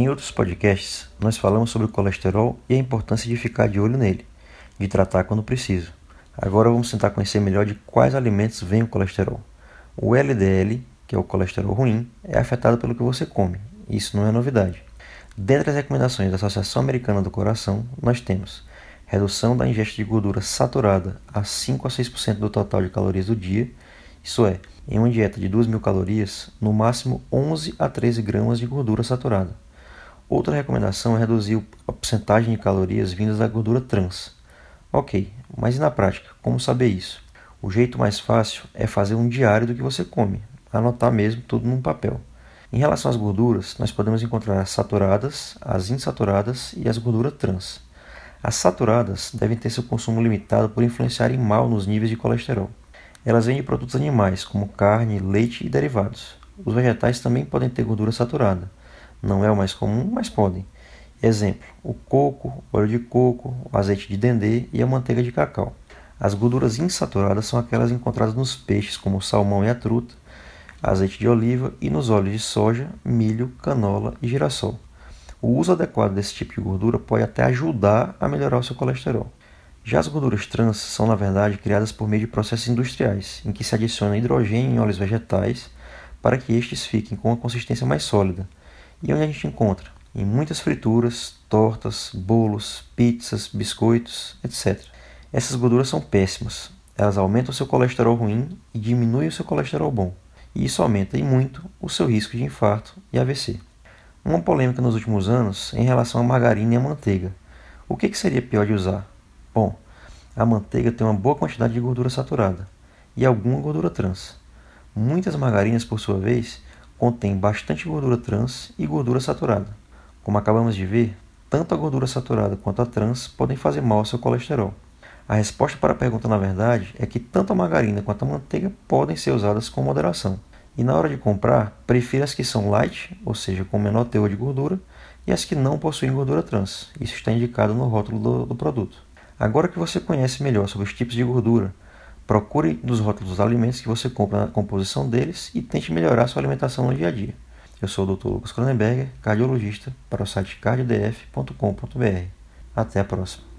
Em outros podcasts, nós falamos sobre o colesterol e a importância de ficar de olho nele, de tratar quando preciso. Agora vamos tentar conhecer melhor de quais alimentos vem o colesterol. O LDL, que é o colesterol ruim, é afetado pelo que você come. Isso não é novidade. Dentre as recomendações da Associação Americana do Coração, nós temos redução da ingesta de gordura saturada a 5 a 6% do total de calorias do dia, isso é, em uma dieta de 2.000 calorias, no máximo 11 a 13 gramas de gordura saturada. Outra recomendação é reduzir a porcentagem de calorias vindas da gordura trans. Ok, mas e na prática, como saber isso? O jeito mais fácil é fazer um diário do que você come, anotar mesmo tudo num papel. Em relação às gorduras, nós podemos encontrar as saturadas, as insaturadas e as gorduras trans. As saturadas devem ter seu consumo limitado por influenciarem mal nos níveis de colesterol. Elas vêm de produtos animais, como carne, leite e derivados. Os vegetais também podem ter gordura saturada, não é o mais comum, mas podem. Exemplo: o coco, o óleo de coco, o azeite de dendê e a manteiga de cacau. As gorduras insaturadas são aquelas encontradas nos peixes, como o salmão e a truta, azeite de oliva e nos óleos de soja, milho, canola e girassol. O uso adequado desse tipo de gordura pode até ajudar a melhorar o seu colesterol. Já as gorduras trans são, na verdade, criadas por meio de processos industriais, em que se adiciona hidrogênio em óleos vegetais para que estes fiquem com uma consistência mais sólida e onde a gente encontra? Em muitas frituras, tortas, bolos, pizzas, biscoitos, etc. Essas gorduras são péssimas. Elas aumentam o seu colesterol ruim e diminuem o seu colesterol bom. E isso aumenta e muito o seu risco de infarto e AVC. Uma polêmica nos últimos anos em relação à margarina e à manteiga. O que, que seria pior de usar? Bom, a manteiga tem uma boa quantidade de gordura saturada e alguma gordura trans. Muitas margarinas, por sua vez, contém bastante gordura trans e gordura saturada. Como acabamos de ver, tanto a gordura saturada quanto a trans podem fazer mal ao seu colesterol. A resposta para a pergunta, na verdade, é que tanto a margarina quanto a manteiga podem ser usadas com moderação. E na hora de comprar, prefira as que são light, ou seja, com menor teor de gordura, e as que não possuem gordura trans. Isso está indicado no rótulo do, do produto. Agora que você conhece melhor sobre os tipos de gordura, Procure nos rótulos dos alimentos que você compra a composição deles e tente melhorar sua alimentação no dia a dia. Eu sou o Dr. Lucas Cronenberger, cardiologista, para o site cardiodf.com.br. Até a próxima.